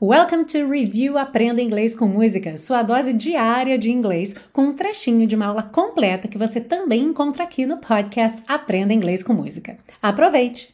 Welcome to Review Aprenda Inglês com Música, sua dose diária de inglês, com um trechinho de uma aula completa que você também encontra aqui no podcast Aprenda Inglês com Música. Aproveite!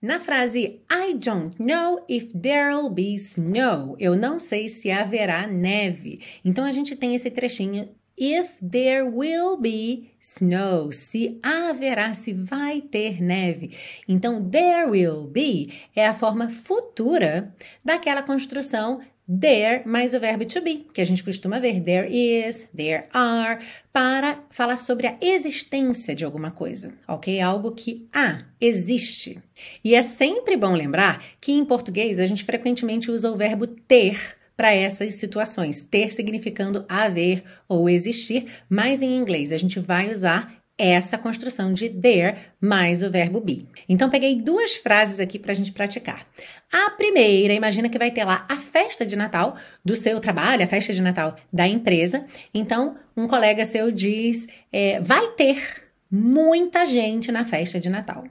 Na frase I don't know if there'll be snow, eu não sei se haverá neve. Então a gente tem esse trechinho if there will be snow, se haverá, se vai ter neve. Então, there will be é a forma futura daquela construção there mais o verbo to be, que a gente costuma ver there is, there are, para falar sobre a existência de alguma coisa, ok? Algo que há, existe. E é sempre bom lembrar que em português a gente frequentemente usa o verbo ter para essas situações. Ter significando haver ou existir, mas em inglês a gente vai usar essa construção de there mais o verbo be. Então, peguei duas frases aqui para a gente praticar. A primeira, imagina que vai ter lá a festa de Natal do seu trabalho, a festa de Natal da empresa. Então, um colega seu diz: é, vai ter muita gente na festa de Natal.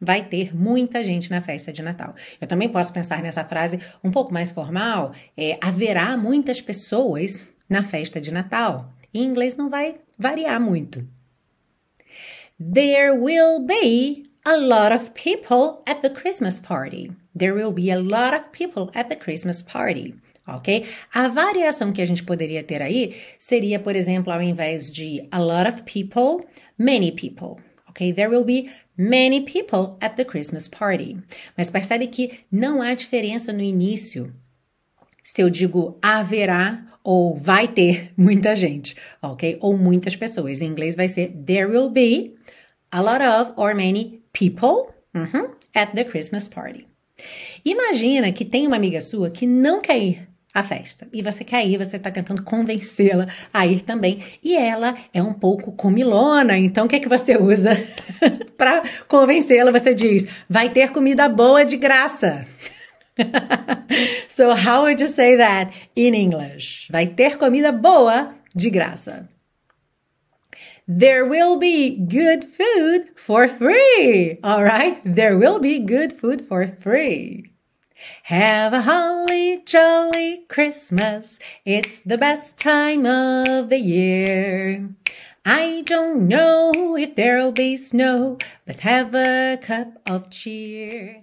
Vai ter muita gente na festa de Natal. Eu também posso pensar nessa frase um pouco mais formal: é, haverá muitas pessoas na festa de Natal. Em inglês não vai variar muito. There will be a lot of people at the Christmas party. There will be a lot of people at the Christmas party. Ok? A variação que a gente poderia ter aí seria, por exemplo, ao invés de a lot of people, many people. There will be many people at the Christmas party. Mas percebe que não há diferença no início se eu digo haverá ou vai ter muita gente, ok? Ou muitas pessoas. Em inglês vai ser there will be a lot of or many people uh-huh, at the Christmas party. Imagina que tem uma amiga sua que não quer ir à festa. E você quer ir, você está tentando convencê-la a ir também. E ela é um pouco comilona, então o que é que você usa para convencê-la? Você diz: vai ter comida boa de graça. so, how would you say that in English? Vai ter comida boa de graça. There will be good food for free. All right? There will be good food for free. Have a holly jolly Christmas. It's the best time of the year. I don't know if there'll be snow, but have a cup of cheer.